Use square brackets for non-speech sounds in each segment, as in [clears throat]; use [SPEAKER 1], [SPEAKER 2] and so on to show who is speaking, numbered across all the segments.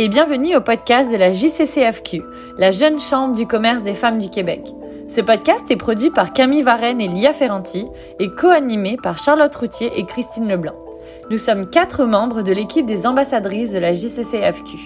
[SPEAKER 1] et bienvenue au podcast de la JCCFQ, la jeune chambre du commerce des femmes du Québec. Ce podcast est produit par Camille Varenne et Lia Ferranti et co-animé par Charlotte Routier et Christine Leblanc. Nous sommes quatre membres de l'équipe des ambassadrices de la JCCFQ.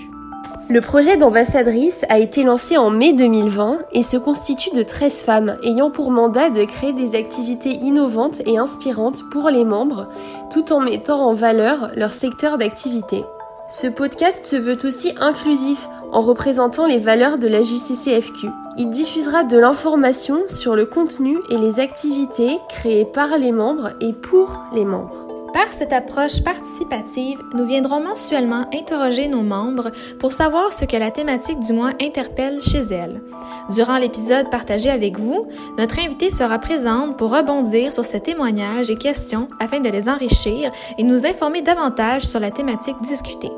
[SPEAKER 2] Le projet d'ambassadrice a été lancé en mai 2020 et se constitue de 13 femmes ayant pour mandat de créer des activités innovantes et inspirantes pour les membres tout en mettant en valeur leur secteur d'activité. Ce podcast se veut aussi inclusif en représentant les valeurs de la JCCFQ. Il diffusera de l'information sur le contenu et les activités créées par les membres et pour les membres.
[SPEAKER 3] Par cette approche participative, nous viendrons mensuellement interroger nos membres pour savoir ce que la thématique du mois interpelle chez elles. Durant l'épisode partagé avec vous, notre invitée sera présente pour rebondir sur ces témoignages et questions afin de les enrichir et nous informer davantage sur la thématique discutée.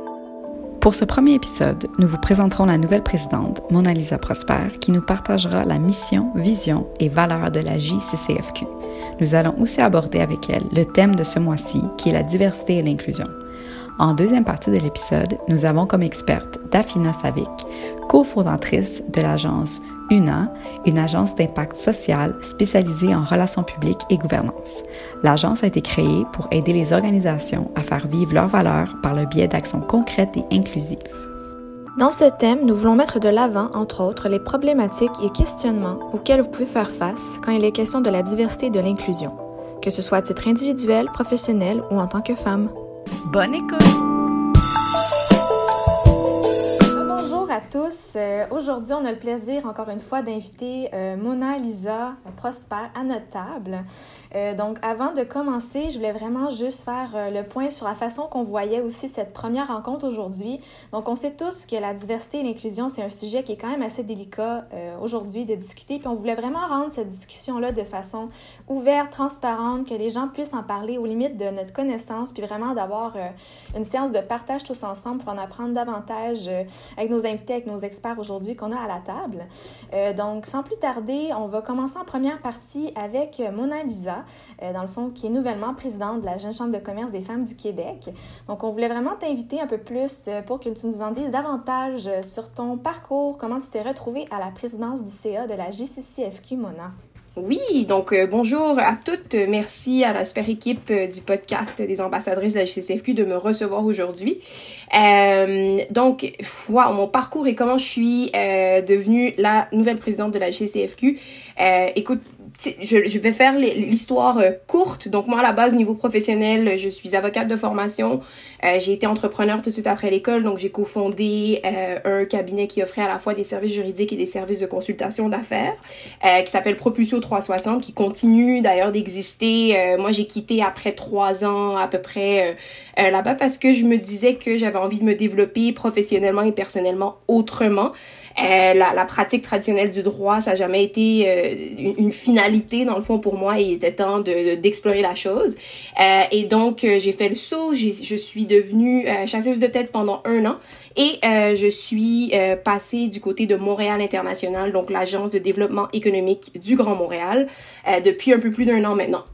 [SPEAKER 4] Pour ce premier épisode, nous vous présenterons la nouvelle présidente, Mona Lisa Prosper, qui nous partagera la mission, vision et valeurs de la JCCFQ. Nous allons aussi aborder avec elle le thème de ce mois-ci, qui est la diversité et l'inclusion. En deuxième partie de l'épisode, nous avons comme experte Dafina Savik, cofondatrice de l'agence UNA, une agence d'impact social spécialisée en relations publiques et gouvernance. L'agence a été créée pour aider les organisations à faire vivre leurs valeurs par le biais d'actions concrètes et inclusives.
[SPEAKER 3] Dans ce thème, nous voulons mettre de l'avant, entre autres, les problématiques et questionnements auxquels vous pouvez faire face quand il est question de la diversité et de l'inclusion, que ce soit à titre individuel, professionnel ou en tant que femme.
[SPEAKER 1] Bonne écoute!
[SPEAKER 3] Tous. Euh, Aujourd'hui, on a le plaisir, encore une fois, d'inviter euh, Mona Lisa Prosper à notre table. Euh, donc, avant de commencer, je voulais vraiment juste faire euh, le point sur la façon qu'on voyait aussi cette première rencontre aujourd'hui. Donc, on sait tous que la diversité et l'inclusion, c'est un sujet qui est quand même assez délicat euh, aujourd'hui de discuter. Puis, on voulait vraiment rendre cette discussion-là de façon ouverte, transparente, que les gens puissent en parler aux limites de notre connaissance, puis vraiment d'avoir euh, une séance de partage tous ensemble pour en apprendre davantage euh, avec nos invités, avec nos experts aujourd'hui qu'on a à la table. Euh, donc, sans plus tarder, on va commencer en première partie avec Mona Lisa, euh, dans le fond, qui est nouvellement présidente de la Jeune Chambre de commerce des femmes du Québec. Donc, on voulait vraiment t'inviter un peu plus euh, pour que tu nous en dises davantage sur ton parcours, comment tu t'es retrouvée à la présidence du CA de la JCCFQ, Mona.
[SPEAKER 5] Oui, donc euh, bonjour à toutes. Merci à la super équipe euh, du podcast des ambassadrices de la GCCFQ de me recevoir aujourd'hui. Euh, donc, wow, mon parcours et comment je suis euh, devenue la nouvelle présidente de la GCCFQ. Euh, écoute, je, je, vais faire l'histoire courte. Donc moi, à la base, au niveau professionnel, je suis avocate de formation. Euh, j'ai été entrepreneur tout de suite après l'école. Donc j'ai cofondé euh, un cabinet qui offrait à la fois des services juridiques et des services de consultation d'affaires, euh, qui s'appelle Propulsio 360, qui continue d'ailleurs d'exister. moi, j'ai quitté après trois ans à peu près là-bas parce que je me disais que j'avais envie de me développer professionnellement et personnellement autrement. Euh, la, la, pratique traditionnelle du droit, ça n'a jamais été euh, une, une, finalité dans le fond pour moi. il était temps de, d'explorer la chose. Euh, et donc, euh, j'ai fait le saut. Je suis devenue euh, chasseuse de tête pendant un an. Et je suis passée du côté de Montréal International, donc l'agence de développement économique du Grand Montréal, depuis un peu plus d'un an maintenant.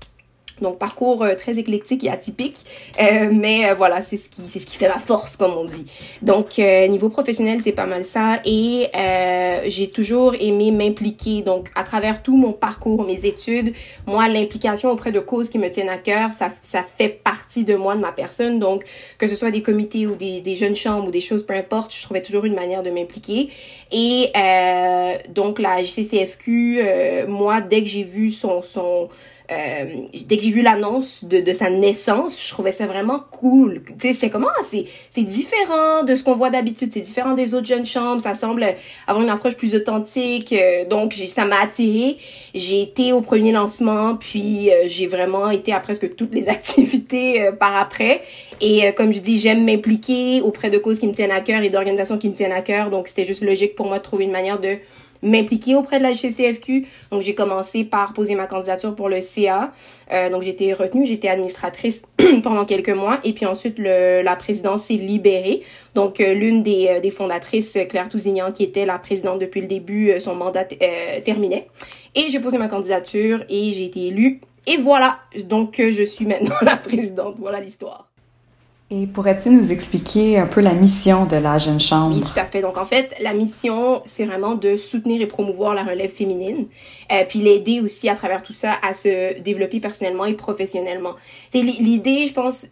[SPEAKER 5] Donc parcours euh, très éclectique et atypique, euh, mais euh, voilà, c'est ce qui c'est ce qui fait ma force comme on dit. Donc euh, niveau professionnel, c'est pas mal ça et euh, j'ai toujours aimé m'impliquer. Donc à travers tout mon parcours, mes études, moi l'implication auprès de causes qui me tiennent à cœur, ça ça fait partie de moi, de ma personne. Donc que ce soit des comités ou des des jeunes chambres ou des choses peu importe, je trouvais toujours une manière de m'impliquer. Et donc la JCCFQ, moi dès que j'ai vu son son euh, dès que j'ai vu l'annonce de, de, sa naissance, je trouvais ça vraiment cool. Tu sais, j'étais comme, ah, c'est, c'est différent de ce qu'on voit d'habitude, c'est différent des autres jeunes chambres, ça semble avoir une approche plus authentique, euh, donc ça m'a attiré. J'ai été au premier lancement, puis euh, j'ai vraiment été à presque toutes les [laughs] activités euh, par après. Et comme je dis, j'aime m'impliquer auprès de causes qui me tiennent à cœur et d'organisations qui me tiennent à cœur, donc c'était juste logique pour moi de trouver une manière de m'impliquer auprès de la GCFQ. Donc, j'ai commencé par poser ma candidature pour le CA. Euh, donc, été retenue, j'étais administratrice [clears throat] pendant quelques mois. Et puis ensuite, le, la présidence s'est libérée. Donc, euh, l'une des, euh, des fondatrices, Claire Tousignan, qui était la présidente depuis le début, euh, son mandat euh, terminait. Et j'ai posé ma candidature et j'ai été élue. Et voilà, donc je suis maintenant [laughs] la présidente. Voilà l'histoire.
[SPEAKER 4] Et pourrais-tu nous expliquer un peu la mission de la Jeune Chambre?
[SPEAKER 5] Oui, tout à fait. Donc, en fait, la mission, c'est vraiment de soutenir et promouvoir la relève féminine, euh, puis l'aider aussi à travers tout ça à se développer personnellement et professionnellement. C'est l'idée, je pense,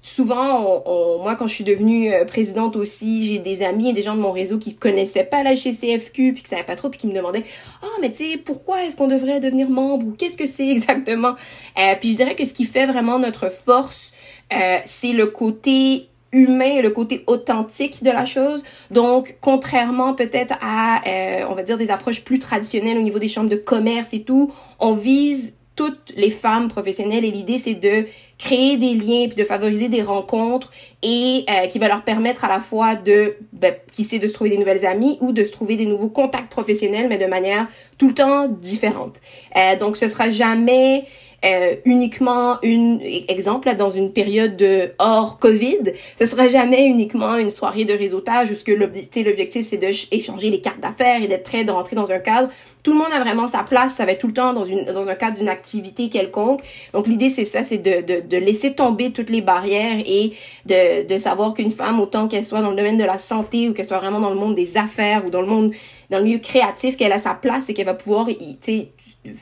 [SPEAKER 5] souvent, moi, quand je suis devenue euh, présidente aussi, j'ai des amis et des gens de mon réseau qui connaissaient pas la GCFQ, puis qui savaient pas trop, puis qui me demandaient « Ah, mais tu sais, pourquoi est-ce qu'on devrait devenir membre? ou qu'est-ce que c'est exactement? Euh, Puis je dirais que ce qui fait vraiment notre force, euh, c'est le côté humain le côté authentique de la chose. Donc, contrairement peut-être à, euh, on va dire, des approches plus traditionnelles au niveau des chambres de commerce et tout, on vise toutes les femmes professionnelles et l'idée c'est de créer des liens puis de favoriser des rencontres et euh, qui va leur permettre à la fois de ben, qui sait de se trouver des nouvelles amies ou de se trouver des nouveaux contacts professionnels mais de manière tout le temps différente. Euh, donc ce sera jamais euh, uniquement une exemple là, dans une période de hors Covid, ce sera jamais uniquement une soirée de réseautage où ce que l'objectif c'est d'échanger les cartes d'affaires et d'être très de rentrer dans un cadre. Tout le monde a vraiment sa place, ça va être tout le temps dans une dans un cadre d'une activité quelconque. Donc l'idée c'est ça, c'est de, de, de laisser tomber toutes les barrières et de de savoir qu'une femme autant qu'elle soit dans le domaine de la santé ou qu'elle soit vraiment dans le monde des affaires ou dans le monde dans le milieu créatif qu'elle a sa place et qu'elle va pouvoir tu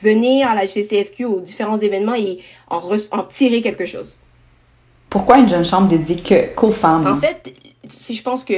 [SPEAKER 5] venir à la GCFQ aux différents événements et en, en tirer quelque chose.
[SPEAKER 4] Pourquoi une jeune chambre dédiée qu'aux femmes?
[SPEAKER 5] En fait, si je pense que,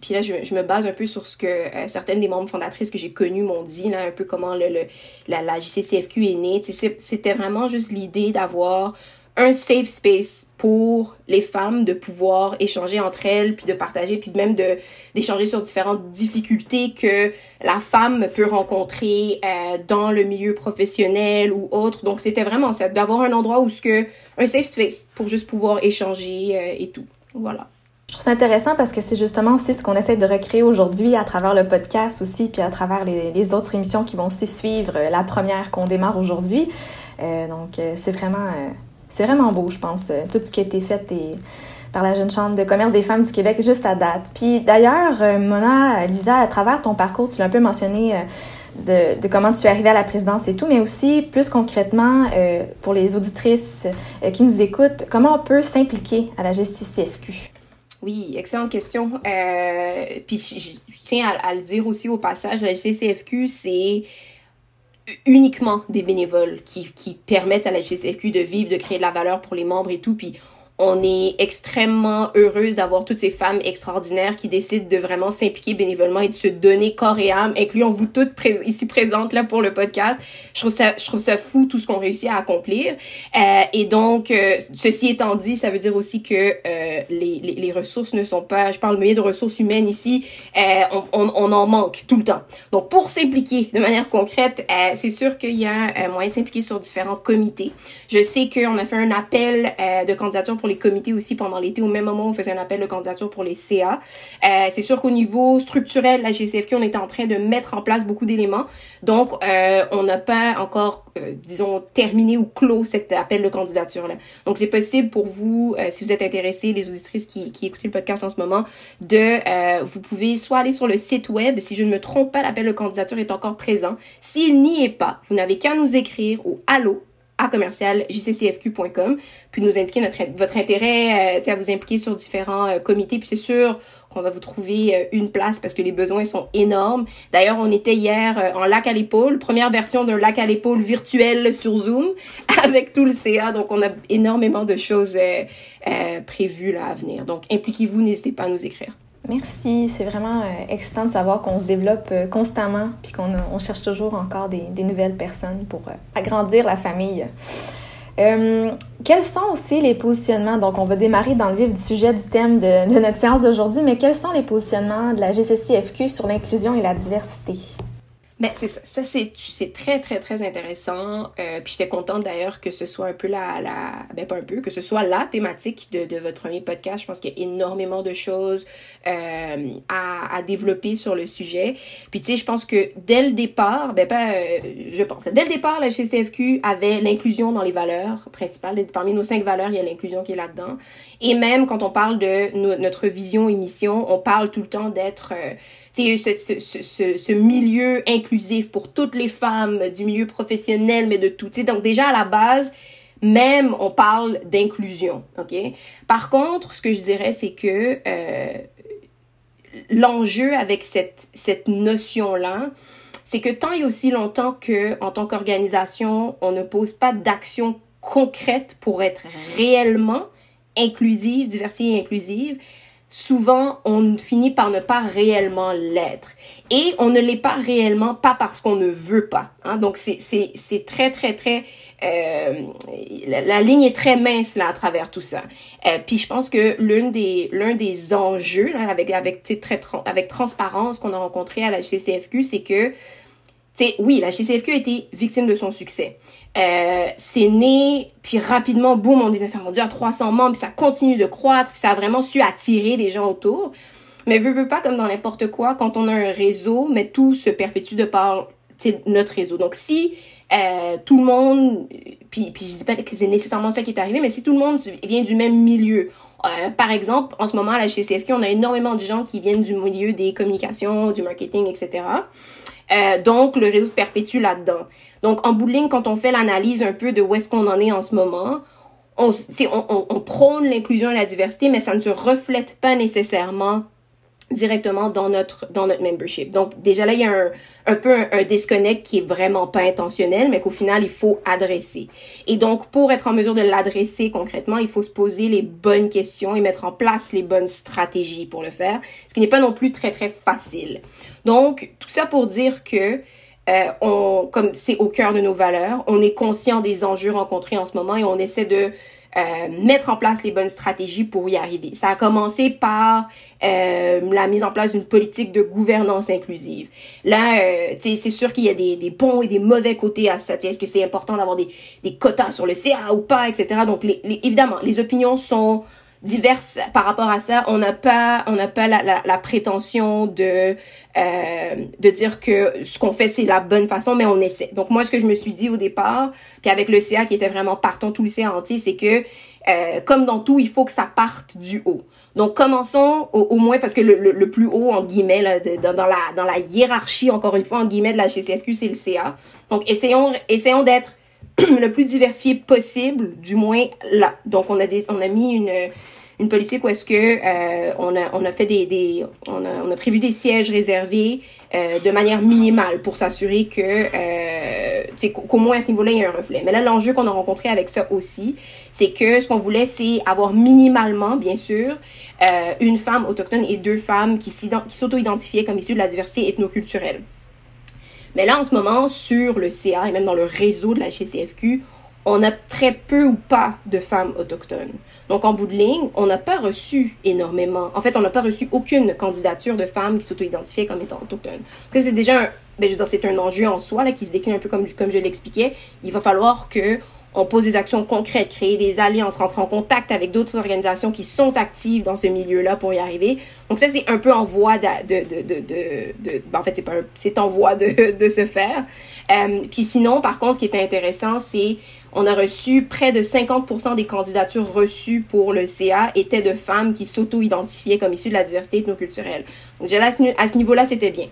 [SPEAKER 5] puis là, je, je, me base un peu sur ce que euh, certaines des membres fondatrices que j'ai connues m'ont dit, là, un peu comment le, le la, la JCCFQ est née. C'était vraiment juste l'idée d'avoir un safe space pour les femmes de pouvoir échanger entre elles, puis de partager, puis même de d'échanger sur différentes difficultés que la femme peut rencontrer euh, dans le milieu professionnel ou autre. Donc c'était vraiment ça, d'avoir un endroit où ce que un safe space pour juste pouvoir échanger euh, et tout. Voilà.
[SPEAKER 3] Je trouve ça intéressant parce que c'est justement aussi ce qu'on essaie de recréer aujourd'hui à travers le podcast aussi, puis à travers les, les autres émissions qui vont aussi suivre euh, la première qu'on démarre aujourd'hui. Donc c'est vraiment c'est vraiment beau, je pense, euh, tout ce qui a été fait par la Jeune Chambre de commerce des femmes du Québec juste à date. Puis d'ailleurs, euh, Mona, Lisa, à travers ton parcours, tu l'as un peu mentionné euh, de, comment tu es arrivée à la présidence et tout, mais aussi plus concrètement pour les auditrices qui nous écoutent, comment on peut s'impliquer à la GCCFQ?
[SPEAKER 5] Oui, excellente question. puis je, tiens à, à, le dire aussi au passage, la GCCFQ, c'est uniquement des bénévoles qui, qui permettent à la GCFQ de vivre, de créer de la valeur pour les membres et tout. Puis on est extrêmement heureuse d'avoir toutes ces femmes extraordinaires qui décident de vraiment s'impliquer bénévolement et de se donner corps et âme, incluant vous toutes ici présentes là pour le podcast. Je trouve ça, je trouve ça fou tout ce qu'on réussit à accomplir. Euh, et donc, euh, ceci étant dit, ça veut dire aussi que euh, les, les, les, ressources ne sont pas, je parle mieux de ressources humaines ici, on, on, on, en manque tout le temps. Donc, pour s'impliquer de manière concrète, c'est sûr qu'il y a moyen de s'impliquer sur différents comités. Je sais qu'on a fait un appel de candidature pour les comités aussi pendant l'été. Au même moment, on faisait un appel de candidature pour les CA. Euh, c'est sûr qu'au niveau structurel, la GCFQ, on est en train de mettre en place beaucoup d'éléments. Donc, euh, on n'a pas encore, euh, disons, terminé ou clos cet appel de candidature-là. Donc, c'est possible pour vous, si vous êtes intéressés, les auditrices qui, écoutent le podcast en ce moment, de, vous pouvez soit aller sur le site web, si je ne me trompe pas, l'appel de candidature est encore présent. S'il n'y est pas, vous n'avez qu'à nous écrire au allo commercial jccfq.com, puis nous indiquer votre intérêt euh, à vous impliquer sur différents euh, comités. Puis c'est sûr qu'on va vous trouver euh, une place parce que les besoins sont énormes. D'ailleurs, on était hier en lac à l'épaule, première version d'un lac à l'épaule virtuel sur Zoom [laughs] avec tout le CA. Donc, on a énormément de choses prévues là à venir. Donc, impliquez-vous, n'hésitez pas à nous écrire.
[SPEAKER 3] Merci, c'est vraiment euh, excitant de savoir qu'on se développe euh, constamment puis qu'on on cherche toujours encore des, nouvelles personnes pour euh, agrandir la famille. quels sont aussi les positionnements? Donc, on va démarrer dans le vif du sujet du thème de, notre séance d'aujourd'hui, mais quels sont les positionnements de la GCCFQ sur l'inclusion et la diversité?
[SPEAKER 5] Ben, c'est ça. Ça, c'est très, très, très intéressant. Puis j'étais contente d'ailleurs que ce soit un peu la. Ben, pas un peu, que ce soit la thématique de votre premier podcast. Je pense qu'il y a énormément de choses euh, à, développer sur le sujet. Puis, tu sais, je pense que dès le départ, ben, pas. Euh, je pense. Dès le départ, la GCFQ avait l'inclusion dans les valeurs principales. Parmi nos cinq valeurs, il y a l'inclusion qui est là-dedans. Et même quand on parle de notre vision et mission, on parle tout le temps d'être. Euh, ce, ce, milieu inclusif pour toutes les femmes du milieu professionnel, mais de tout. Donc déjà à la base, même on parle d'inclusion, ok? Par contre, ce que je dirais, c'est que euh, l'enjeu avec cette, cette notion-là, c'est que tant et aussi longtemps que, en tant qu'organisation, on ne pose pas d'action concrète pour être réellement inclusive, diversifiée et inclusive, souvent on finit par ne pas réellement l'être. Et on ne l'est pas réellement pas parce qu'on ne veut pas. Hein? Donc c'est très, très, très... Euh, la, ligne est très mince là à travers tout ça. Euh, puis je pense que l'un des, l'un des enjeux là, avec, avec, très, avec transparence qu'on a rencontré à la GCFQ, c'est que sais, oui, la GCFQ a été victime de son succès. Euh, c'est né, puis rapidement, boum, on est rendu à 300 membres, puis ça continue de croître, puis ça a vraiment su attirer les gens autour. Mais veux, veux pas, comme dans n'importe quoi, quand on a un réseau, mais tout se perpétue de par notre réseau. Donc si euh, tout le monde, puis, puis je dis pas que c'est nécessairement ça qui est arrivé, mais si tout le monde vient du même milieu, euh, par exemple, en ce moment à la GCFQ, on a énormément de gens qui viennent du milieu des communications, du marketing, etc. Euh, donc, le réseau se perpétue là-dedans. Donc, en bout de ligne, quand on fait l'analyse un peu de où est-ce qu'on en est en ce moment, on, on, on prône l'inclusion et la diversité, mais ça ne se reflète pas nécessairement directement dans notre dans notre membership. Donc déjà là il y a un, un peu un, disconnect qui est vraiment pas intentionnel mais qu'au final il faut adresser. Et donc pour être en mesure de l'adresser concrètement, il faut se poser les bonnes questions et mettre en place les bonnes stratégies pour le faire, ce qui n'est pas non plus très très facile. Donc tout ça pour dire que euh, on, comme c'est au cœur de nos valeurs, on est conscient des enjeux rencontrés en ce moment et on essaie de euh, mettre en place les bonnes stratégies pour y arriver. Ça a commencé par euh, la mise en place d'une politique de gouvernance inclusive. Là, euh, c'est sûr qu'il y a des, des, bons et des mauvais côtés à ça. Est-ce que c'est important d'avoir des, des quotas sur le CA ou pas, etc. Donc, les, évidemment, les opinions sont diverses par rapport à ça. On n'a pas, on n'a pas la, la, la, prétention de euh, de dire que ce qu'on fait c'est la bonne façon, mais on essaie. Donc moi, ce que je me suis dit au départ, puis avec le CA qui était vraiment partant, tout le CA entier, c'est que euh, comme dans tout, il faut que ça parte du haut. Donc commençons au, au moins parce que le, le, plus haut en guillemets là, dans, dans, la dans la hiérarchie encore une fois en guillemets de la GCFQ, c'est le CA. Donc essayons essayons d'être [clears throat] le plus diversifié possible, du moins là. Donc on a des on a mis une une politique où est-ce que euh, on, a, on a fait des, des on, a, on a prévu des sièges réservés euh, de manière minimale pour s'assurer que euh, qu'au moins à ce niveau-là il y a un reflet. Mais là l'enjeu qu'on a rencontré avec ça aussi, c'est que ce qu'on voulait c'est avoir minimalement bien sûr euh, une femme autochtone et deux femmes qui s'auto-identifiaient comme issues de la diversité ethnoculturelle. Mais là en ce moment sur le CA et même dans le réseau de la GCFQ, on a très peu ou pas de femmes autochtones. Donc, en bout de ligne, on n'a pas reçu énormément. En fait, on n'a pas reçu aucune candidature de femmes qui s'auto-identifiaient comme étant autochtones. Donc, c'est déjà un, ben, je veux dire, c'est un enjeu en soi, là, qui se décline un peu comme, comme je l'expliquais. Il va falloir que on pose des actions concrètes, créer des alliances, rentrer en contact avec d'autres organisations qui sont actives dans ce milieu-là pour y arriver. Donc ça, c'est un peu en voie de... de, de, de, ben, en fait, c'est pas c'est en voie de, [laughs] de se faire. Euh, puis sinon, par contre, ce qui est intéressant, c'est on a reçu près de 50% des candidatures reçues pour le CA étaient de femmes qui s'auto-identifiaient comme issues de la diversité ethnoculturelle. Donc à ce niveau-là, c'était bien.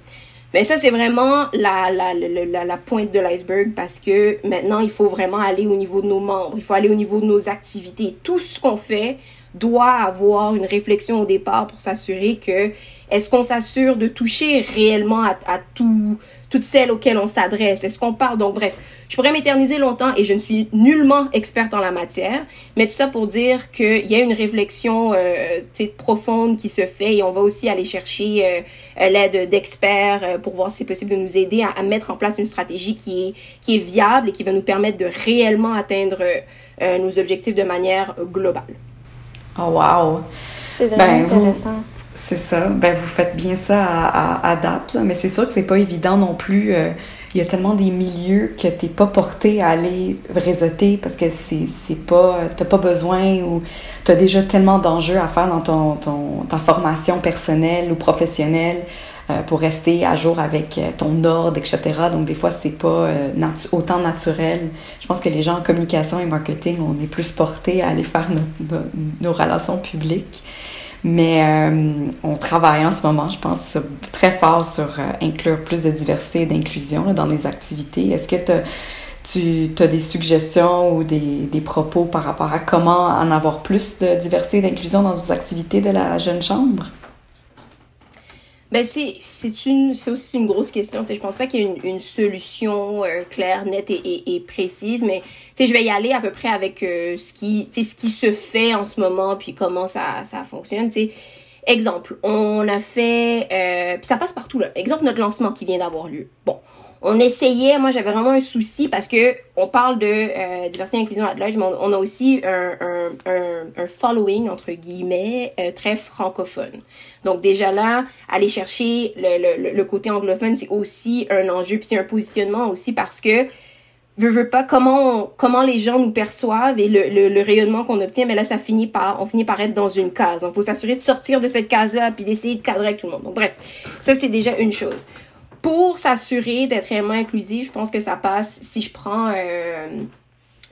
[SPEAKER 5] Mais ça, c'est vraiment la, la, la, la pointe de l'iceberg parce que maintenant, il faut vraiment aller au niveau de nos membres, il faut aller au niveau de nos activités. Tout ce qu'on fait doit avoir une réflexion au départ pour s'assurer que est-ce qu'on s'assure de toucher réellement à, tout, toutes celles auxquelles on s'adresse? Est-ce qu'on parle? Donc, bref, je pourrais m'éterniser longtemps et je ne suis nullement experte en la matière, mais tout ça pour dire qu'il y a une réflexion euh, profonde qui se fait et on va aussi aller chercher euh, l'aide d'experts euh, pour voir si c'est possible de nous aider à, mettre en place une stratégie qui est, qui est viable et qui va nous permettre de réellement atteindre euh, nos objectifs de manière globale.
[SPEAKER 4] Oh wow!
[SPEAKER 3] C'est vraiment ben, intéressant.
[SPEAKER 4] C'est ça. Ben, vous faites bien ça à, à, date, là. mais c'est sûr que c'est pas évident non plus. Euh, il y a tellement des milieux que t'es pas porté à aller réseauter parce que c'est, c'est pas, t'as pas besoin ou t'as déjà tellement d'enjeux à faire dans ton, ton, ta formation personnelle ou professionnelle pour rester à jour avec euh, ton ordre, etc. Donc, des fois, c'est pas autant naturel. Je pense que les gens en communication et marketing, on est plus portés à aller faire nos, relations publiques. Mais euh, on travaille en ce moment, je pense, très fort sur euh, inclure plus de diversité et d'inclusion dans les activités. Est-ce que tu as des suggestions ou des, des, propos par rapport à comment en avoir plus de diversité et d'inclusion dans nos activités de la jeune chambre?
[SPEAKER 5] Ben c'est c'est une c'est aussi une grosse question. Sais, je pense pas qu'il y ait une, une solution euh, claire, nette et, et, et, précise, mais je vais y aller à peu près avec euh, ce qui ce qui se fait en ce moment puis comment ça ça fonctionne. Tu sais, exemple, on a fait euh, ça passe partout là. Exemple notre lancement qui vient d'avoir lieu. Bon, on essayait, moi j'avais vraiment un souci parce que on parle de euh, diversité et inclusion à large, mais on, a aussi un, un, un, un, following, entre guillemets, euh, très francophone. Donc déjà là, aller chercher le, le, le côté anglophone, c'est aussi un enjeu, puis c'est un positionnement aussi parce que veux, veux pas comment comment les gens nous perçoivent et le, le, le rayonnement qu'on obtient mais là ça finit par on finit par être dans une case. Donc faut s'assurer de sortir de cette case là puis d'essayer de cadrer avec tout le monde. Donc bref ça c'est déjà une chose pour s'assurer d'être réellement inclusif, je pense que ça passe si je prends euh,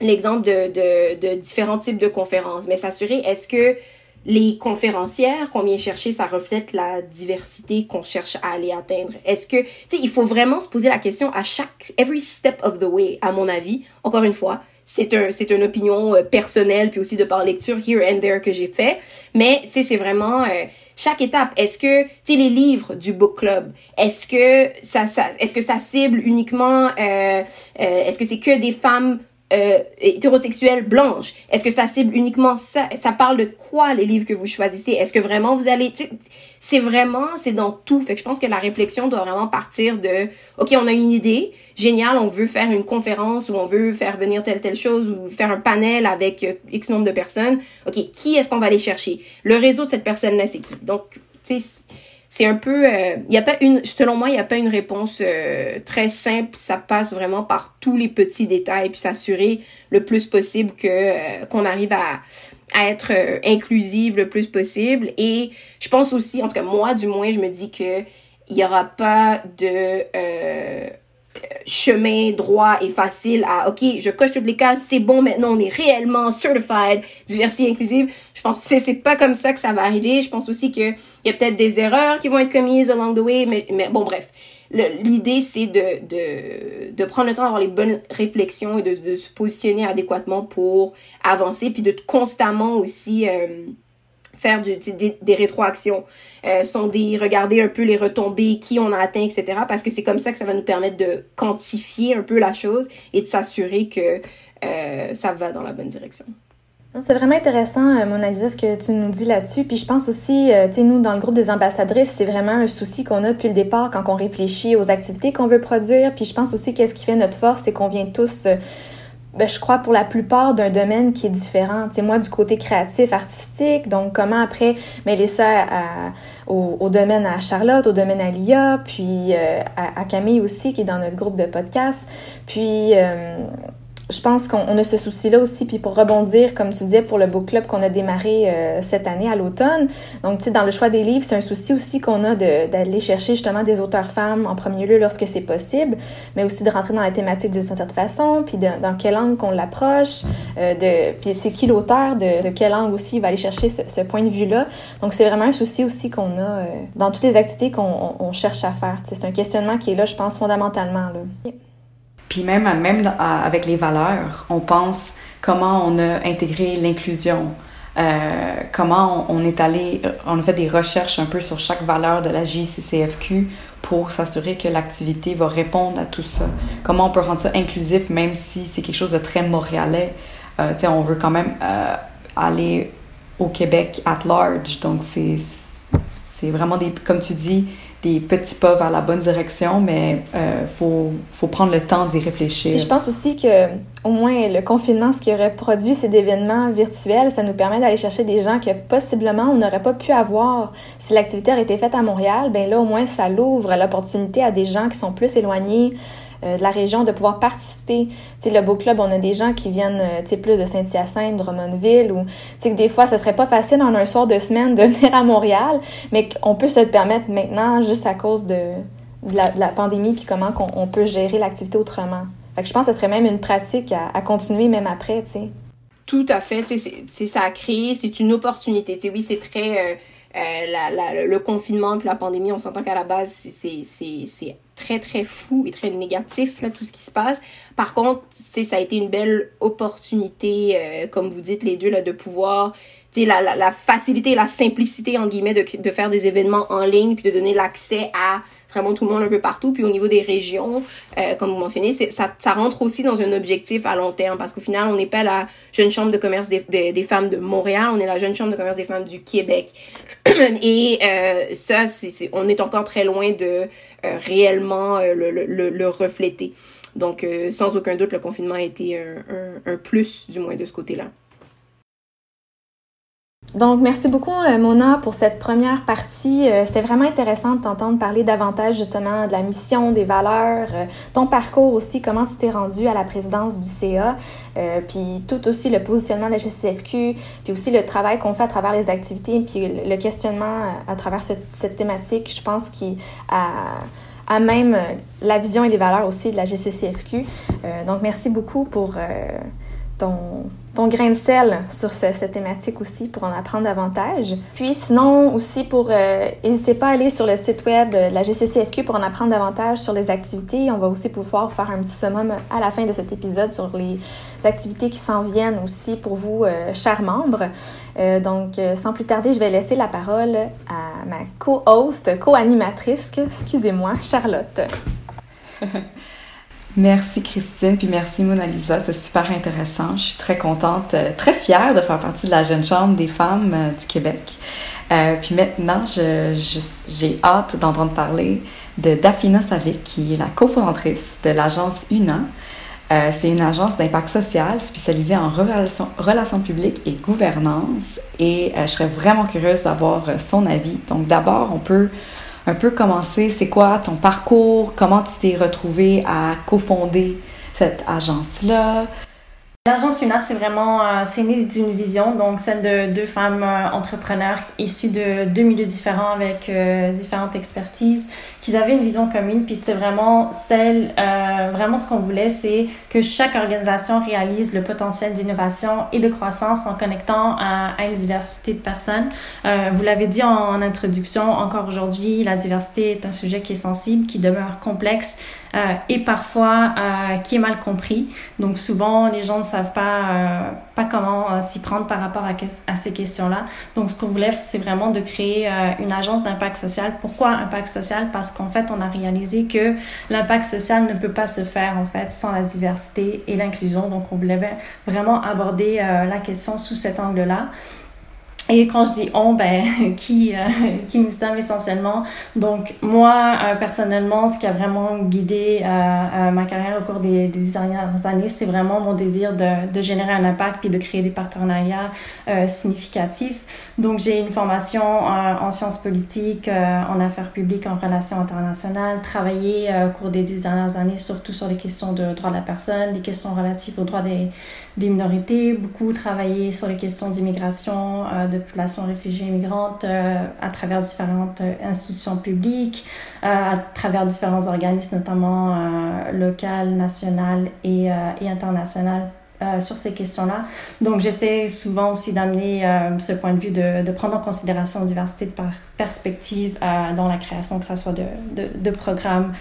[SPEAKER 5] l'exemple de, de, de, différents types de conférences, mais s'assurer est-ce que les conférencières qu'on vient chercher, ça reflète la diversité qu'on cherche à aller atteindre? Est-ce que, tu sais, il faut vraiment se poser la question à chaque, every step of the way, à mon avis. Encore une fois, c'est un c'est une opinion euh, personnelle puis aussi de par lecture here and there que j'ai fait. Mais tu sais c'est vraiment euh, chaque étape. Est-ce que tu sais les livres du book club est-ce que ça, ça est-ce que ça cible uniquement euh, euh est-ce que c'est que des femmes euh, hétérosexuelle blanche Est-ce que ça cible uniquement ça? Ça parle de quoi les livres que vous choisissez? Est-ce que vraiment vous allez C'est vraiment, c'est dans tout. Fait que je pense que la réflexion doit vraiment partir de OK, on a une idée, génial, on veut faire une conférence ou on veut faire venir telle telle chose ou faire un panel avec euh, X nombre de personnes. OK, qui est-ce qu'on va aller chercher? Le réseau de cette personne-là, c'est qui? Donc, tu sais c'est un peu il euh, y a pas une selon moi il y a pas une réponse euh, très simple ça passe vraiment par tous les petits détails puis s'assurer le plus possible que euh, qu'on arrive à à être inclusive le plus possible et je pense aussi en tout cas moi du moins je me dis que il y aura pas de chemin droit et facile à OK, je coche toutes les cases, c'est bon, maintenant on est réellement certified diversité inclusive. Je pense que c'est pas comme ça que ça va arriver. Je pense aussi qu'il y a peut-être des erreurs qui vont être commises along the way, mais, mais bon, bref. L'idée, c'est de, prendre le temps d'avoir les bonnes réflexions et de, se positionner adéquatement pour avancer, puis de constamment aussi euh, faire des, rétroactions, euh, des regarder un peu les retombées, qui on a atteint, etc. Parce que c'est comme ça que ça va nous permettre de quantifier un peu la chose et de s'assurer que euh, ça va dans la bonne direction.
[SPEAKER 3] C'est vraiment intéressant, euh, Mona Lisa, ce que tu nous dis là-dessus. Puis je pense aussi, euh, tu sais, nous, dans le groupe des ambassadrices, c'est vraiment un souci qu'on a depuis le départ quand on réfléchit aux activités qu'on veut produire. Puis je pense aussi qu'est-ce qui fait notre force, c'est qu'on vient tous... Euh, ben, je crois pour la plupart d'un domaine qui est différent. Tu moi, du côté créatif, artistique, donc comment après mêler ça au, domaine à Charlotte, au domaine à Lia, puis à, Camille aussi, qui est dans notre groupe de podcast. Puis je pense qu'on a ce souci-là aussi, puis pour rebondir, comme tu disais, pour le book club qu'on a démarré euh, cette année à l'automne. Donc, tu sais, dans le choix des livres, c'est un souci aussi qu'on a d'aller chercher justement des auteurs femmes en premier lieu lorsque c'est possible, mais aussi de rentrer dans la thématique d'une certaine façon, puis dans quel angle qu'on l'approche, euh, de puis c'est qui l'auteur, de, de, quel angle aussi il va aller chercher ce, ce point de vue-là. Donc, c'est vraiment un souci aussi qu'on a euh, dans toutes les activités qu'on on, cherche à faire. C'est un questionnement qui est là, je pense, fondamentalement. Là.
[SPEAKER 4] Puis même, même avec les valeurs, on pense comment on a intégré l'inclusion, euh, comment on, est allé, on a fait des recherches un peu sur chaque valeur de la JCCFQ pour s'assurer que l'activité va répondre à tout ça. Comment on peut rendre ça inclusif même si c'est quelque chose de très montréalais. Euh, on veut quand même euh, aller au Québec at large. Donc c'est vraiment des, comme tu dis, des petits pas vers la bonne direction, mais il euh, faut, faut, prendre le temps d'y réfléchir.
[SPEAKER 3] Je pense aussi que au moins le confinement, ce qui aurait produit ces événements virtuels, ça nous permet d'aller chercher des gens que possiblement on n'aurait pas pu avoir si l'activité aurait été faite à Montréal. Ben là, au moins, ça l'ouvre l'opportunité à des gens qui sont plus éloignés de la région de pouvoir participer. Tu sais, le Beau Club, on a des gens qui viennent, euh, tu sais, plus de Saint-Hyacinthe, Drummondville, ou, tu sais, que des fois, ce serait pas facile en un soir de semaine de [laughs] venir à Montréal, mais qu'on peut se le permettre maintenant juste à cause de, de, la, pandémie, puis comment qu'on, on peut gérer l'activité autrement. Je pense que ce serait même une pratique à, à continuer même après, tu sais.
[SPEAKER 5] Tout à fait, c'est ça a créé, c'est une opportunité. Tu sais, oui, c'est très euh, la, le confinement puis la pandémie, on s'entend qu'à la base, c'est très, très fou et très négatif, là, tout ce qui se passe. Par contre, ça a été une belle opportunité, comme vous dites les deux, là, de pouvoir la, la, la, facilité, la simplicité, en guillemets, de, de faire des événements en ligne, puis de donner l'accès à vraiment tout le monde un peu partout. Puis au niveau des régions, euh, comme vous mentionnez, ça, rentre aussi dans un objectif à long terme, parce qu'au final, on n'est pas la jeune chambre de commerce des, des, femmes de Montréal, on est la jeune chambre de commerce des femmes du Québec. [clears throat] Et euh, ça, c'est, on est encore très loin de euh, réellement le, le, le, refléter. Donc, sans aucun doute, le confinement a été un, un plus, du moins de ce côté-là.
[SPEAKER 3] Donc, merci beaucoup, euh, Mona, pour cette première partie. Euh, c'était vraiment intéressant de t'entendre parler davantage justement de la mission, des valeurs, euh, ton parcours aussi, comment tu t'es rendu à la présidence du CA, puis tout aussi le positionnement de la GCFQ, puis aussi le travail qu'on fait à travers les activités, puis le questionnement à travers cette thématique, je pense, qui a même la vision et les valeurs aussi de la GCCFQ. donc, merci beaucoup pour ton, ton grain de sel sur cette thématique aussi pour en apprendre davantage. Puis sinon aussi pour euh, n'hésitez pas à aller sur le site web de la GCCFQ pour en apprendre davantage sur les activités. On va aussi pouvoir faire un petit summum à la fin de cet épisode sur les activités qui s'en viennent aussi pour vous, euh, chers membres. Euh, donc sans plus tarder, je vais laisser la parole à ma co-host, co-animatrice, excusez-moi, Charlotte. [laughs]
[SPEAKER 4] Merci Christine, puis merci Mona Lisa, c'était super intéressant. Je suis très contente, euh, très fière de faire partie de la Jeune Chambre des femmes euh, du Québec. Euh, puis maintenant, j'ai hâte d'entendre parler de Dafina Savic, qui est la cofondatrice de l'agence UNA. C'est une agence d'impact social spécialisée en relations publiques et gouvernance. Et je serais vraiment curieuse d'avoir son avis. Donc d'abord, on peut un peu commencer, c'est quoi ton parcours, comment tu t'es retrouvé à cofonder cette agence-là,
[SPEAKER 6] L'agence UNA, c'est vraiment, euh, c'est né d'une vision, donc celle de deux femmes euh, entrepreneurs issues de deux milieux différents avec euh, différentes expertises, qui avaient une vision commune, puis c'est vraiment celle, vraiment ce qu'on voulait, c'est que chaque organisation réalise le potentiel d'innovation et de croissance en connectant à, une diversité de personnes. vous l'avez dit en introduction, encore aujourd'hui, la diversité est un sujet qui est sensible, qui demeure complexe, euh, et parfois euh, qui est mal compris. Donc souvent, les gens ne savent pas, euh, pas comment s'y prendre par rapport à, à ces questions-là. Donc ce qu'on voulait, c'est vraiment de créer une agence d'impact social. Pourquoi impact social? Parce qu'en fait, on a réalisé que l'impact social ne peut pas se faire en fait sans la diversité et l'inclusion. Donc on voulait vraiment aborder la question sous cet angle-là. Et quand je dis on, ben, [laughs] qui, euh, qui nous sommes essentiellement? Donc, moi, euh, personnellement, ce qui a vraiment guidé euh, ma carrière au cours des, des dernières années, c'est vraiment mon désir de, de, générer un impact puis de créer des partenariats significatifs. Donc, j'ai une formation en sciences politiques, en affaires publiques, en relations internationales, travaillé au cours des dix dernières années surtout sur les questions de droits de la personne, des questions relatives aux droits des, minorités, beaucoup travaillé sur les questions d'immigration, de population réfugiée et migrante euh, à travers différentes euh, institutions publiques, euh, à travers différents organismes, notamment local, national et, et international sur ces questions-là. Donc, j'essaie souvent aussi d'amener ce point de vue de, de, prendre en considération diversité de perspectives dans la création, que ce soit de, de, de programmes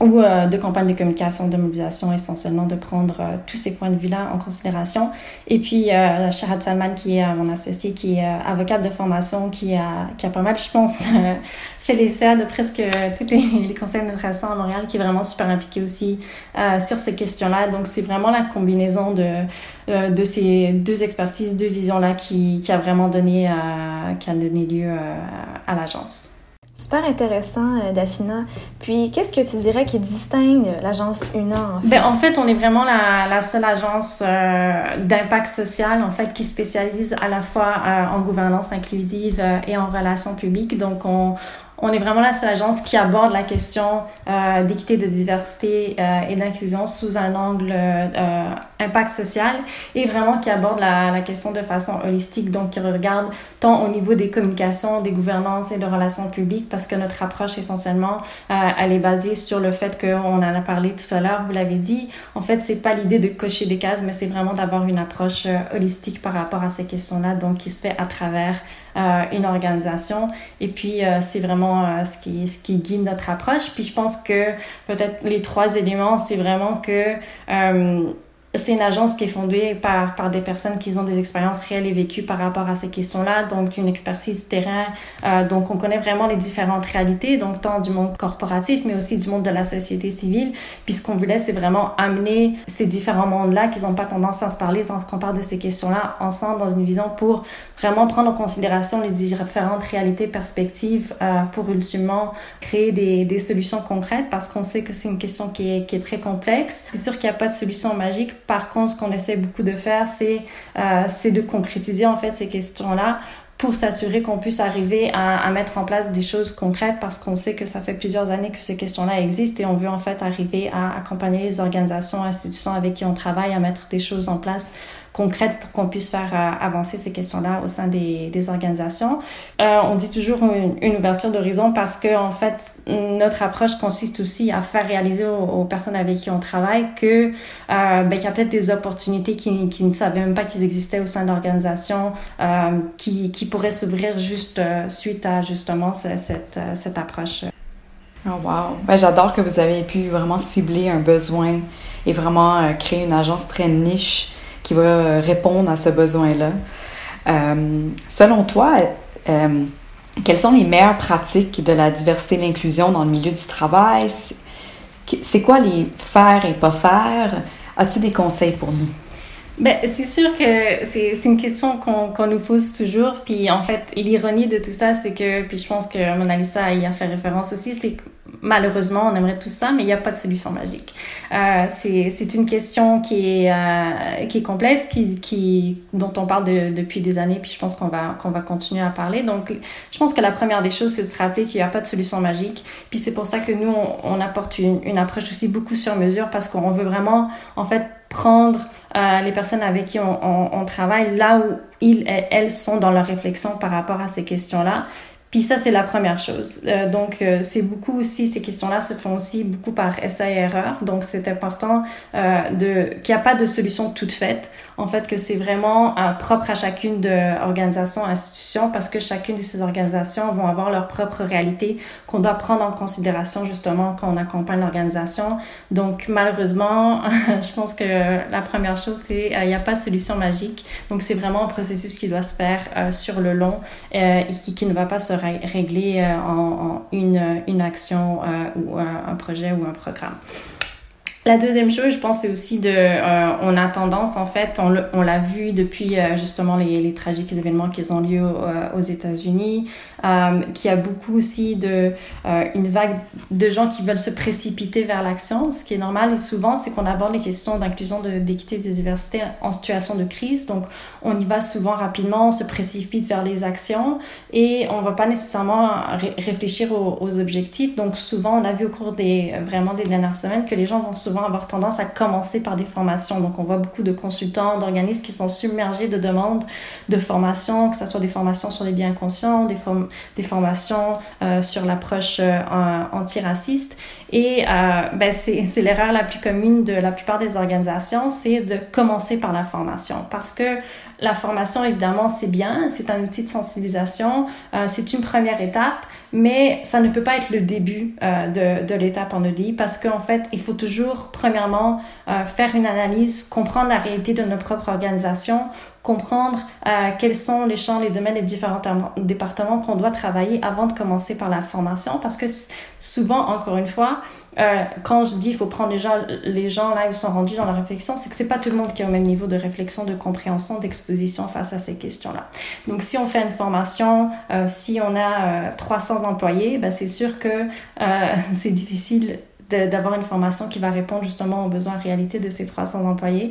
[SPEAKER 6] ou euh, de campagnes de communication, de mobilisation, essentiellement de prendre euh, tous ces points de vue-là en considération. Et puis, euh, Shahad Salman, qui est mon associé, qui est avocate de formation, qui a, qui a pas mal, je pense, [laughs] fait l'essai de presque tous les, les conseils d'administration à Montréal, qui est vraiment super impliqué aussi sur ces questions-là. Donc, c'est vraiment la combinaison de, de ces deux expertises, deux visions-là qui, qui a vraiment donné, qui a donné lieu à l'agence.
[SPEAKER 3] Super intéressant, euh, Dafina. Puis, qu'est-ce que tu dirais qui distingue l'agence UNA, en fait?
[SPEAKER 6] Ben, en fait, on est vraiment la, la seule agence euh, d'impact social, en fait, qui spécialise à la fois euh, en gouvernance inclusive et en relations publiques. Donc, on, on est vraiment la seule agence qui aborde la question euh, d'équité, de diversité euh, et d'inclusion sous un angle euh, impact social et vraiment qui aborde la, la, question de façon holistique, donc qui regarde tant au niveau des communications, des gouvernances et de relations publiques, parce que notre approche essentiellement, euh, elle est basée sur le fait qu'on en a parlé tout à l'heure, vous l'avez dit, en fait, c'est pas l'idée de cocher des cases, mais c'est vraiment d'avoir une approche euh, holistique par rapport à ces questions-là, donc qui se fait à travers une organisation. Et puis, c'est vraiment ce, qui, ce qui guide notre approche. Puis, je pense que peut-être les trois éléments, c'est vraiment que c'est une agence qui est fondée par, par des personnes qui ont des expériences réelles et vécues par rapport à ces questions-là, donc une expertise terrain. Euh, donc, on connaît vraiment les différentes réalités, donc tant du monde corporatif, mais aussi du monde de la société civile. Puis, ce qu'on voulait, c'est vraiment amener ces différents mondes-là, qu'ils n'ont pas tendance à se parler, qu'on parle de ces questions-là ensemble dans une vision pour vraiment prendre en considération les différentes réalités, perspectives, euh, pour ultimement créer des, des solutions concrètes, parce qu'on sait que c'est une question qui est, qui est très complexe. C'est sûr qu'il n'y a pas de solution magique par contre, ce qu'on essaie beaucoup de faire, c'est euh, de concrétiser en fait ces questions-là pour s'assurer qu'on puisse arriver à, à, mettre en place des choses concrètes parce qu'on sait que ça fait plusieurs années que ces questions-là existent et on veut en fait arriver à accompagner les organisations, institutions avec qui on travaille à mettre des choses en place concrètes pour qu'on puisse faire euh, avancer ces questions-là au sein des, des organisations. Euh, on dit toujours une, ouverture d'horizon parce que en fait notre approche consiste aussi à faire réaliser aux, personnes avec qui on travaille que euh, ben, y a peut-être des opportunités qui, ne savaient même pas qu'ils existaient au sein de l'organisation, qui, qui pourraient s'ouvrir juste suite à justement cette, cette approche.
[SPEAKER 4] Oh wow! Ben, J'adore que vous avez pu vraiment cibler un besoin et vraiment créer une agence très niche qui va répondre à ce besoin-là. Euh, selon toi, euh, quelles sont les meilleures pratiques de la diversité et l'inclusion dans le milieu du travail? C'est quoi les faire et pas faire? As-tu des conseils pour nous?
[SPEAKER 6] Ben, c'est sûr que c'est une question qu'on nous pose toujours. Puis en fait, l'ironie de tout ça, c'est que, puis je pense que Mona Lisa y a fait référence aussi, c'est que malheureusement, on aimerait tout ça, mais il n'y a pas de solution magique. Euh, c'est une question qui est, euh, qui est complexe, qui, qui, dont on parle de, depuis des années, puis je pense qu'on va, qu'on va continuer à parler. Donc, je pense que la première des choses, c'est de se rappeler qu'il n'y a pas de solution magique. Puis c'est pour ça que nous, on, on apporte une, une, approche aussi beaucoup sur mesure, parce qu'on veut vraiment, en fait, prendre euh, les personnes avec qui on, travaille là où ils, elles sont dans leur réflexion par rapport à ces questions-là puis ça, c'est la première chose. Euh, donc, euh, c'est beaucoup aussi, ces questions-là se font aussi beaucoup par essai et erreur. Donc, c'est important qu'il n'y a pas de solution toute faite en fait que c'est vraiment euh, propre à chacune de organisations, institutions, parce que chacune de ces organisations vont avoir leur propre réalité qu'on doit prendre en considération justement quand on accompagne l'organisation. Donc malheureusement, [laughs] je pense que la première chose c'est euh, il n'y a pas de solution magique. Donc c'est vraiment un processus qui doit se faire euh, sur le long et qui, qui, ne va pas se régler en, en, une, une action ou un projet ou un programme. La deuxième chose, je pense, c'est aussi de, euh, on a tendance, en fait, on l'a vu depuis euh, justement les, tragiques événements qui ont lieu euh, aux États-Unis, euh, qu'il y a beaucoup aussi de une vague de gens qui veulent se précipiter vers l'action, ce qui est normal. Et souvent, c'est qu'on aborde les questions d'inclusion, d'équité, de, de diversité en situation de crise. Donc, on y va souvent rapidement, on se précipite vers les actions et on va pas nécessairement réfléchir aux, aux, objectifs. Donc, souvent, on a vu au cours des vraiment des dernières semaines que les gens vont souvent avoir tendance à commencer par des formations. Donc, on voit beaucoup de consultants, d'organismes qui sont submergés de demandes de formation, que ce soit des formations sur les biens conscients, des, des formations euh, sur l'approche euh, antiraciste. Et euh, ben, c'est l'erreur la plus commune de la plupart des organisations, c'est de commencer par la formation. Parce que la formation, évidemment, c'est bien, c'est un outil de sensibilisation, euh, c'est une première étape, mais ça ne peut pas être le début euh, de, de l'étape en EDI parce qu'en fait, il faut toujours, premièrement, euh, faire une analyse, comprendre la réalité de notre propre organisation, comprendre euh, quels sont les champs, les domaines, les différents départements qu'on doit travailler avant de commencer par la formation. Parce que souvent, encore une fois, euh, quand je dis il faut prendre les gens, les gens là où ils sont rendus dans la réflexion, c'est que c'est pas tout le monde qui est au même niveau de réflexion, de compréhension, d'exposition face à ces questions-là. Donc, si on fait une formation, euh, si on a 300 euh, employés, ben, c'est sûr que euh, [laughs] c'est difficile d'avoir une formation qui va répondre justement aux besoins réalité de ces 300 employés.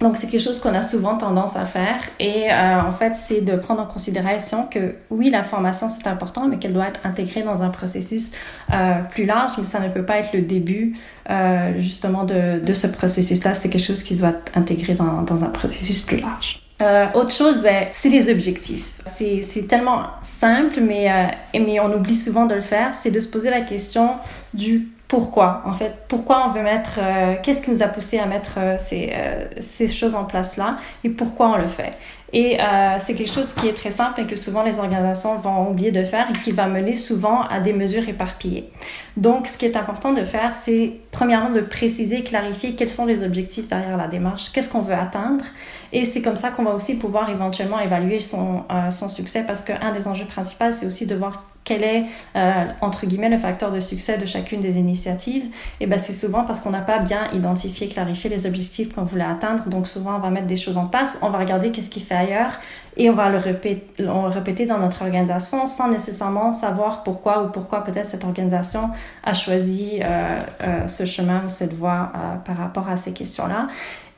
[SPEAKER 6] Donc c'est quelque chose qu'on a souvent tendance à faire et euh, en fait c'est de prendre en considération que oui la formation c'est important mais qu'elle doit être intégrée dans un processus euh, plus large mais ça ne peut pas être le début euh, justement de, de ce processus là c'est quelque chose qui doit être intégré dans, dans un processus plus large. Euh, autre chose, ben, c'est les objectifs. C'est tellement simple, mais, euh, mais on oublie souvent de le faire. C'est de se poser la question du pourquoi en fait pourquoi on veut mettre qu'est-ce qui nous a poussé à mettre ces, ces choses en place là et pourquoi on le fait et euh, c'est quelque chose qui est très simple et que souvent les organisations vont oublier de faire et qui va mener souvent à des mesures éparpillées. Donc, ce qui est important de faire, c'est premièrement de préciser, clarifier quels sont les objectifs derrière la démarche, qu'est-ce qu'on veut atteindre. Et c'est comme ça qu'on va aussi pouvoir éventuellement évaluer son, euh, son succès parce qu'un des enjeux principaux, c'est aussi de voir quel est, euh, entre guillemets, le facteur de succès de chacune des initiatives, et ben c'est souvent parce qu'on n'a pas bien identifié, clarifié les objectifs qu'on voulait atteindre. Donc souvent, on va mettre des choses en place, on va regarder qu'est-ce qui fait ailleurs, et on va le répéter, on répéter dans notre organisation sans nécessairement savoir pourquoi ou pourquoi peut-être cette organisation a choisi euh, euh, ce chemin ou cette voie par rapport à ces questions-là.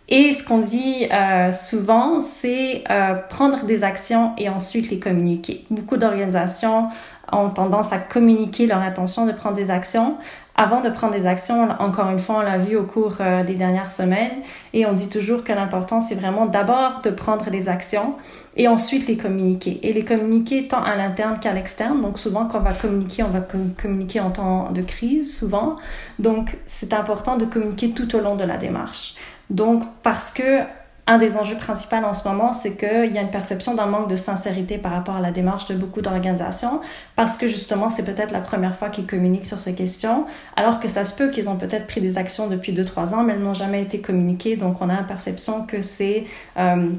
[SPEAKER 6] Et ce qu'on dit euh, souvent, c'est euh, prendre des actions et ensuite les communiquer. Beaucoup d'organisations ont tendance à communiquer leur intention de prendre des actions avant de prendre des actions. Encore une fois, on l'a vu au cours euh, des dernières semaines et on dit toujours que l'important, c'est vraiment d'abord de prendre des actions et ensuite les communiquer. Et les communiquer tant à l'interne qu'à l'externe. Donc souvent, quand on va communiquer, on va communiquer en temps de crise, souvent. Donc c'est important de communiquer tout au long de la démarche. Donc, parce que un des enjeux principaux en ce moment, c'est qu'il y a une perception d'un manque de sincérité par rapport à la démarche de beaucoup d'organisations, parce que justement, c'est peut-être la première fois qu'ils communiquent sur ces questions, alors que ça se peut qu'ils ont peut-être pris des actions depuis 2-3 ans, mais elles n'ont jamais été communiquées. Donc, on a la perception que c'est... Euh,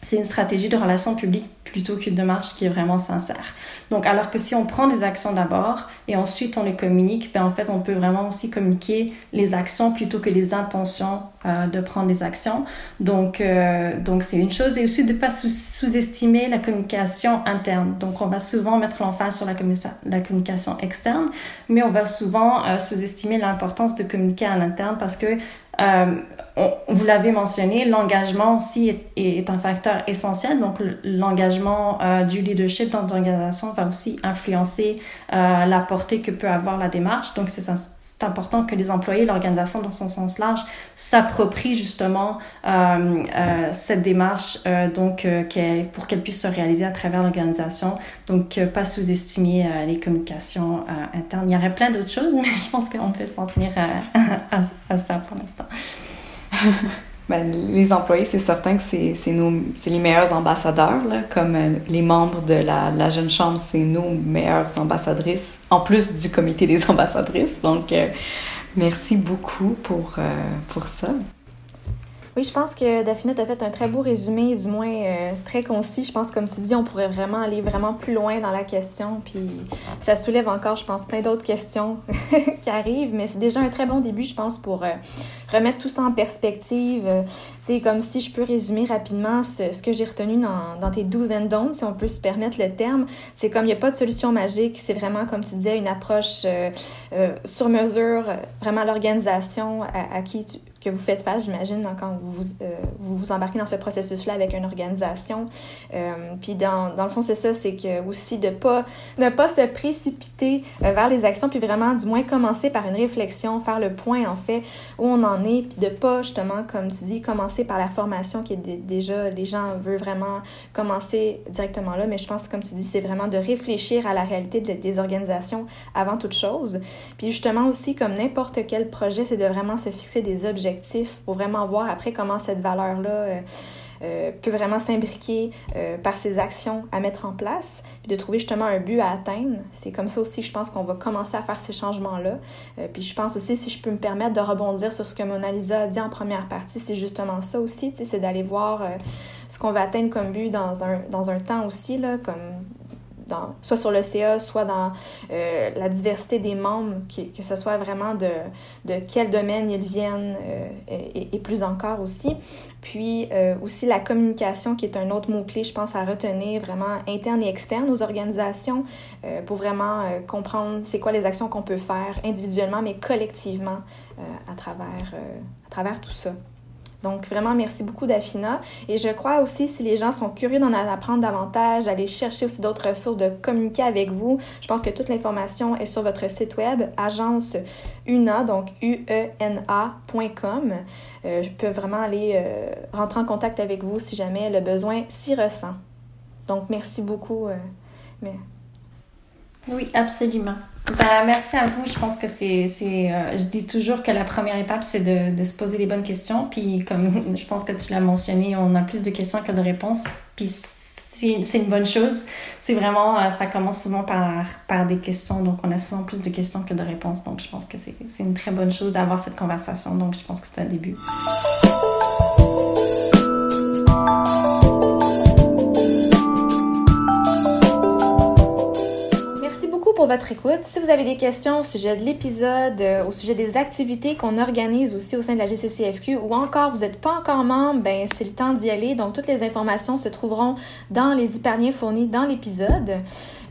[SPEAKER 6] c'est une stratégie de relation publique plutôt qu'une démarche qui est vraiment sincère. Donc, alors que si on prend des actions d'abord et ensuite on les communique, ben en fait, on peut vraiment aussi communiquer les actions plutôt que les intentions euh, de prendre des actions. Donc, euh, donc c'est une chose et aussi de pas sous-estimer la communication interne. Donc, on va souvent mettre l'emphase sur la, la, communication externe, mais on va souvent euh, sous-estimer l'importance de communiquer à l'interne parce que euh, vous l'avez mentionné, l'engagement aussi est, un facteur essentiel. Donc, l'engagement euh, du leadership dans l'organisation va aussi influencer euh, la portée que peut avoir la démarche. Important que les employés, l'organisation dans son sens large, s'approprient justement cette démarche donc, pour qu'elle puisse se réaliser à travers l'organisation. Donc, pas sous-estimer les communications internes. Il y aurait plein d'autres choses, [laughs] mais je pense qu'on peut s'en tenir [laughs] à ça pour l'instant. [laughs]
[SPEAKER 4] ben, les employés, c'est certain que c'est les meilleurs ambassadeurs, là, comme euh, les membres de la, la Jeune Chambre, c'est nos meilleures ambassadrices, en plus du comité des [laughs] ambassadrices. Donc, euh, merci beaucoup pour, euh, pour ça.
[SPEAKER 3] Oui, je pense que Daphne a fait un très beau résumé, du moins euh, très concis. Je pense, comme tu dis, on pourrait vraiment aller vraiment plus loin dans la question. Puis ça soulève encore, je pense, plein d'autres questions [laughs] qui arrivent. Mais c'est déjà un très bon début, je pense, pour euh, remettre tout ça en perspective. Euh, sais, comme si je peux résumer rapidement ce, que j'ai retenu dans, dans tes do's and don'ts, si on peut se permettre le terme. C'est comme il n'y a pas de solution magique. C'est vraiment, comme tu disais, une approche sur mesure, vraiment l'organisation à, qui que vous faites face, j'imagine, quand vous, euh, vous, vous embarquez dans ce processus-là avec une organisation. Euh, puis dans, dans le fond, c'est ça, c'est que aussi de pas ne pas se précipiter euh, vers les actions, puis vraiment du moins commencer par une réflexion, faire le point en fait où on en est, puis de pas justement, comme tu dis, commencer par la formation qui est déjà, les gens veulent vraiment commencer directement là, mais je pense, comme tu dis, c'est vraiment de réfléchir à la réalité des organisations avant toute chose. Puis justement aussi, comme n'importe quel projet, c'est de vraiment se fixer des objectifs pour vraiment voir après comment cette valeur-là euh, euh, peut vraiment s'imbriquer euh, par ces actions à mettre en place, puis de trouver justement un but à atteindre. C'est comme ça aussi, je pense qu'on va commencer à faire ces changements-là. puis je pense aussi, si je peux me permettre de rebondir sur ce que Mona Lisa a dit en première partie, c'est justement ça aussi, c'est d'aller voir ce qu'on va atteindre comme but dans un, dans un temps aussi, là, comme soit sur le CA, soit dans euh, la diversité des membres, que ce soit vraiment de, de quel domaine ils viennent euh, et, plus encore aussi. Puis euh, aussi la communication qui est un autre mot-clé, je pense, à retenir vraiment interne et externe aux organisations pour vraiment comprendre c'est quoi les actions qu'on peut faire individuellement mais collectivement à, travers, à travers tout ça. Donc, vraiment, merci beaucoup, Dafina. Et je crois aussi, si les gens sont curieux d'en apprendre davantage, d'aller chercher aussi d'autres ressources, de communiquer avec vous, je pense que toute l'information est sur votre site web, agence UNA, donc uena.com. Euh, je peux vraiment aller euh, rentrer en contact avec vous si jamais le besoin s'y ressent. Donc, merci beaucoup. Euh,
[SPEAKER 6] oui, absolument. Ben, merci à vous. Je pense que c'est, euh, je dis toujours que la première étape, c'est de, de, se poser les bonnes questions. Puis, comme [laughs] je pense que tu l'as mentionné, on a plus de questions que de réponses. Puis, c'est, une bonne chose. C'est vraiment, euh, ça commence souvent par, par des questions. Donc, on a souvent plus de questions que de réponses. Donc, je pense que c'est une très bonne chose d'avoir cette conversation. Donc, je pense que c'est un début.
[SPEAKER 3] Votre écoute. Si vous avez des questions au sujet de l'épisode, euh, au sujet des activités qu'on organise aussi au sein de la GCCFQ ou encore vous n'êtes pas encore membre, ben c'est le temps d'y aller. Donc toutes les informations se trouveront dans les hyperliens fournis dans l'épisode.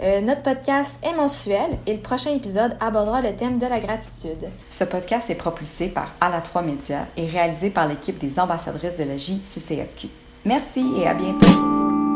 [SPEAKER 3] Euh, notre podcast est mensuel et le prochain épisode abordera le thème de la gratitude.
[SPEAKER 4] Ce podcast est propulsé par ALA3 Média et réalisé par l'équipe des ambassadrices de la JCCFQ. Merci et à bientôt.